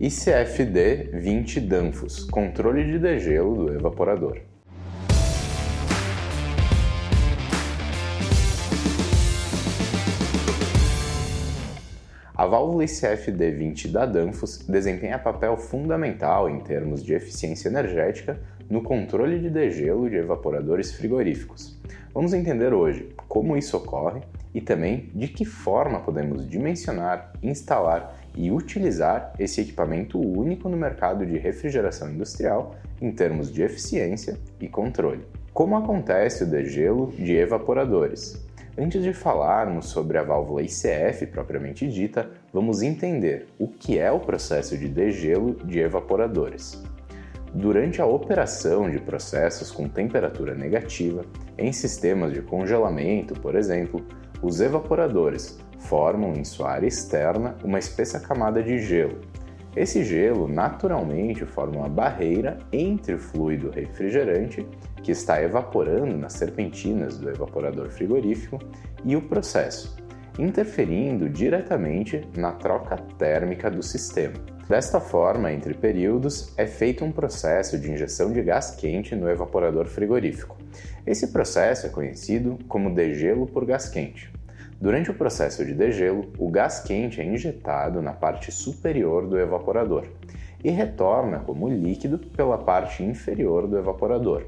ICFD 20 Danfos Controle de degelo do evaporador. A válvula ICFD20 da Danfoss desempenha papel fundamental em termos de eficiência energética no controle de degelo de evaporadores frigoríficos. Vamos entender hoje como isso ocorre e também de que forma podemos dimensionar, instalar e utilizar esse equipamento único no mercado de refrigeração industrial em termos de eficiência e controle. Como acontece o degelo de evaporadores? Antes de falarmos sobre a válvula ICF propriamente dita, vamos entender o que é o processo de degelo de evaporadores. Durante a operação de processos com temperatura negativa, em sistemas de congelamento, por exemplo, os evaporadores formam em sua área externa uma espessa camada de gelo. Esse gelo naturalmente forma uma barreira entre o fluido refrigerante que está evaporando nas serpentinas do evaporador frigorífico e o processo, interferindo diretamente na troca térmica do sistema. Desta forma, entre períodos, é feito um processo de injeção de gás quente no evaporador frigorífico. Esse processo é conhecido como degelo por gás quente. Durante o processo de degelo, o gás quente é injetado na parte superior do evaporador e retorna como líquido pela parte inferior do evaporador,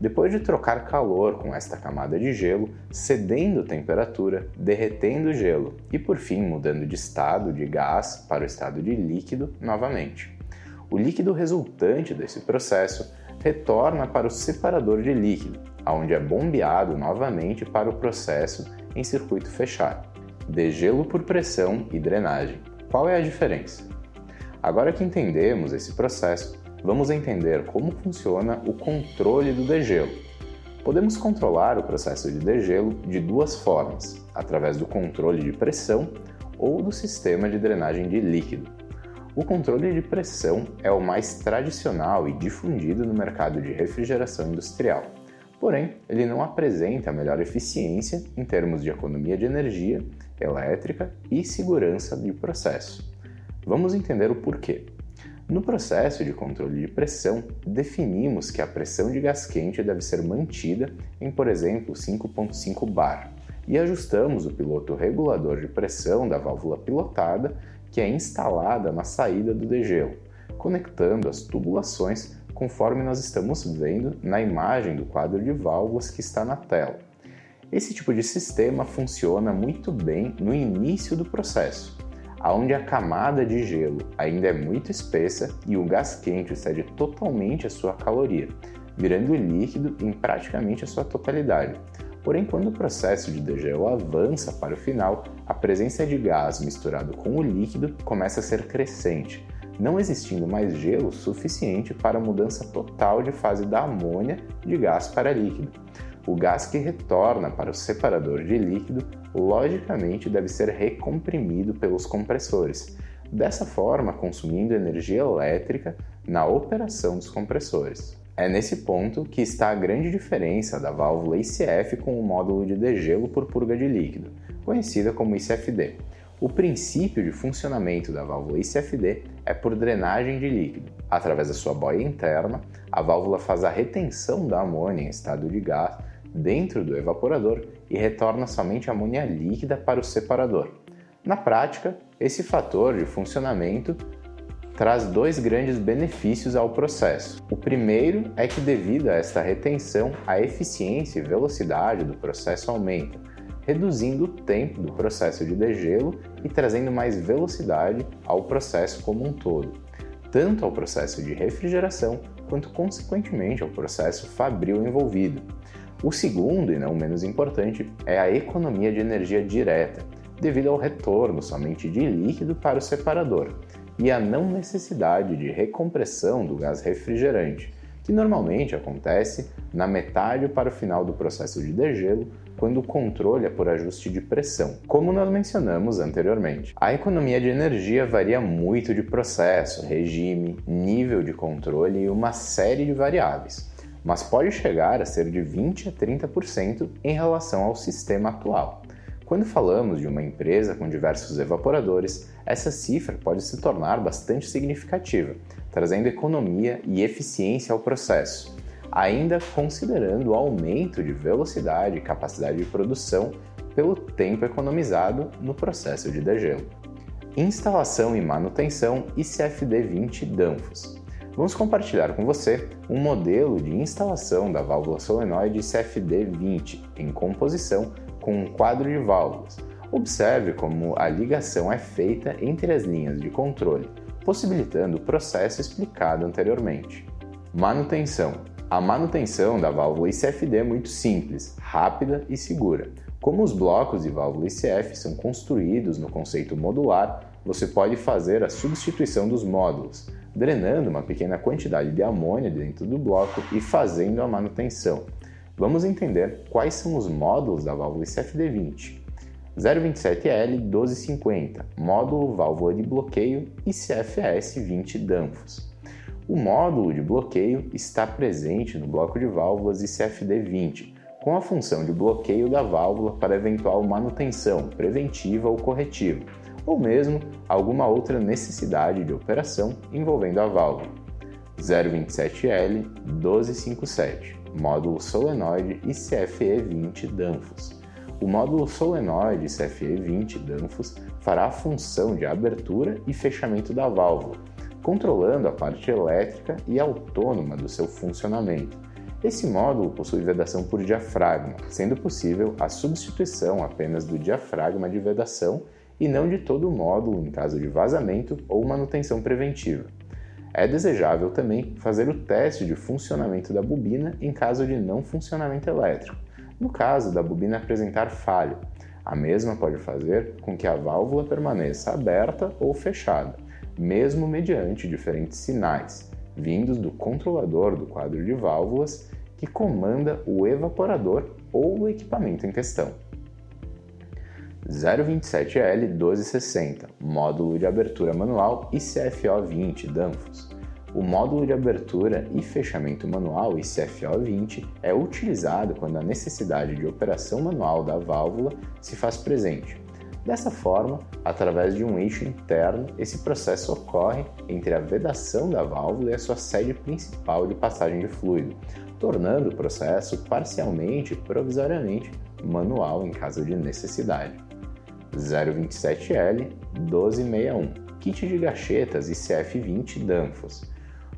depois de trocar calor com esta camada de gelo, cedendo temperatura, derretendo o gelo e por fim mudando de estado de gás para o estado de líquido novamente. O líquido resultante desse processo retorna para o separador de líquido, onde é bombeado novamente para o processo em circuito fechado. Degelo por pressão e drenagem. Qual é a diferença? Agora que entendemos esse processo, vamos entender como funciona o controle do degelo. Podemos controlar o processo de degelo de duas formas, através do controle de pressão ou do sistema de drenagem de líquido. O controle de pressão é o mais tradicional e difundido no mercado de refrigeração industrial. Porém, ele não apresenta a melhor eficiência em termos de economia de energia, elétrica e segurança de processo. Vamos entender o porquê. No processo de controle de pressão, definimos que a pressão de gás quente deve ser mantida em, por exemplo, 5.5 bar e ajustamos o piloto regulador de pressão da válvula pilotada que é instalada na saída do degelo, conectando as tubulações conforme nós estamos vendo na imagem do quadro de válvulas que está na tela. Esse tipo de sistema funciona muito bem no início do processo, onde a camada de gelo ainda é muito espessa e o gás quente excede totalmente a sua caloria, virando líquido em praticamente a sua totalidade. Porém, quando o processo de degelo avança para o final, a presença de gás misturado com o líquido começa a ser crescente, não existindo mais gelo suficiente para a mudança total de fase da amônia de gás para líquido. O gás que retorna para o separador de líquido, logicamente, deve ser recomprimido pelos compressores, dessa forma consumindo energia elétrica na operação dos compressores. É nesse ponto que está a grande diferença da válvula ICF com o módulo de degelo por purga de líquido, conhecida como ICFD. O princípio de funcionamento da válvula ICFD é por drenagem de líquido. Através da sua boia interna, a válvula faz a retenção da amônia em estado de gás dentro do evaporador e retorna somente amônia líquida para o separador. Na prática, esse fator de funcionamento traz dois grandes benefícios ao processo. O primeiro é que, devido a esta retenção, a eficiência e velocidade do processo aumenta, reduzindo o tempo do processo de degelo e trazendo mais velocidade ao processo como um todo, tanto ao processo de refrigeração quanto, consequentemente, ao processo fabril envolvido. O segundo, e não menos importante, é a economia de energia direta, devido ao retorno somente de líquido para o separador e a não necessidade de recompressão do gás refrigerante, que normalmente acontece na metade para o final do processo de degelo, quando o controle é por ajuste de pressão, como nós mencionamos anteriormente. A economia de energia varia muito de processo, regime, nível de controle e uma série de variáveis mas pode chegar a ser de 20 a 30% em relação ao sistema atual. Quando falamos de uma empresa com diversos evaporadores, essa cifra pode se tornar bastante significativa, trazendo economia e eficiência ao processo, ainda considerando o aumento de velocidade e capacidade de produção pelo tempo economizado no processo de degelo. Instalação e manutenção ICFD20 Danfoss. Vamos compartilhar com você um modelo de instalação da válvula solenoide ICFD20 em composição com um quadro de válvulas. Observe como a ligação é feita entre as linhas de controle, possibilitando o processo explicado anteriormente. Manutenção. A manutenção da válvula ICFD é muito simples, rápida e segura. Como os blocos de válvula ICF são construídos no conceito modular, você pode fazer a substituição dos módulos, drenando uma pequena quantidade de amônia dentro do bloco e fazendo a manutenção. Vamos entender quais são os módulos da válvula ICFD20. 027L 1250, módulo válvula de bloqueio ICFS 20 Danfoss. O módulo de bloqueio está presente no bloco de válvulas ICFD20, com a função de bloqueio da válvula para eventual manutenção preventiva ou corretiva, ou mesmo alguma outra necessidade de operação envolvendo a válvula. 027L 1257 módulo solenoide ICFE20 Danfoss. O módulo solenoide ICFE20 Danfoss fará a função de abertura e fechamento da válvula, controlando a parte elétrica e autônoma do seu funcionamento. Esse módulo possui vedação por diafragma, sendo possível a substituição apenas do diafragma de vedação e não de todo o módulo em caso de vazamento ou manutenção preventiva. É desejável também fazer o teste de funcionamento da bobina em caso de não funcionamento elétrico, no caso da bobina apresentar falha. A mesma pode fazer com que a válvula permaneça aberta ou fechada, mesmo mediante diferentes sinais, vindos do controlador do quadro de válvulas que comanda o evaporador ou o equipamento em questão. 027L 1260, módulo de abertura manual ICFO20 Danfoss. O módulo de abertura e fechamento manual ICFO20 é utilizado quando a necessidade de operação manual da válvula se faz presente. Dessa forma, através de um eixo interno, esse processo ocorre entre a vedação da válvula e a sua sede principal de passagem de fluido, tornando o processo parcialmente provisoriamente manual em caso de necessidade. 027L 1261, kit de gachetas ICF20 Danfoss.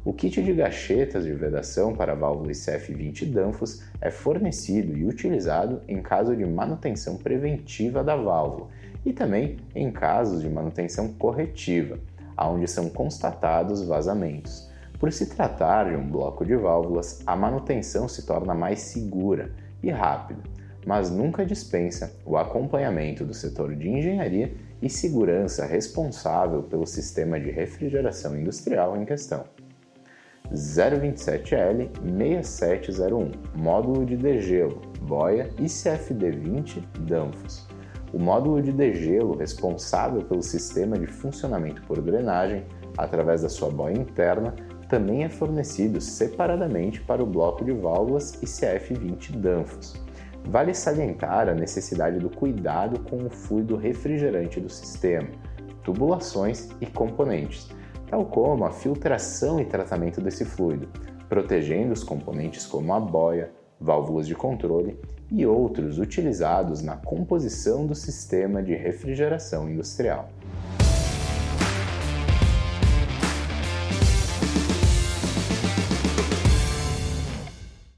O kit de gachetas de vedação para a válvula ICF20 Danfoss é fornecido e utilizado em caso de manutenção preventiva da válvula e também em casos de manutenção corretiva, onde são constatados vazamentos. Por se tratar de um bloco de válvulas, a manutenção se torna mais segura e rápida mas nunca dispensa o acompanhamento do setor de engenharia e segurança responsável pelo sistema de refrigeração industrial em questão. 027L 6701 Módulo de degelo boia ICFD20 Danfoss. O módulo de degelo responsável pelo sistema de funcionamento por drenagem através da sua boia interna também é fornecido separadamente para o bloco de válvulas ICF20 Danfoss Vale salientar a necessidade do cuidado com o fluido refrigerante do sistema, tubulações e componentes, tal como a filtração e tratamento desse fluido, protegendo os componentes como a boia, válvulas de controle e outros utilizados na composição do sistema de refrigeração industrial.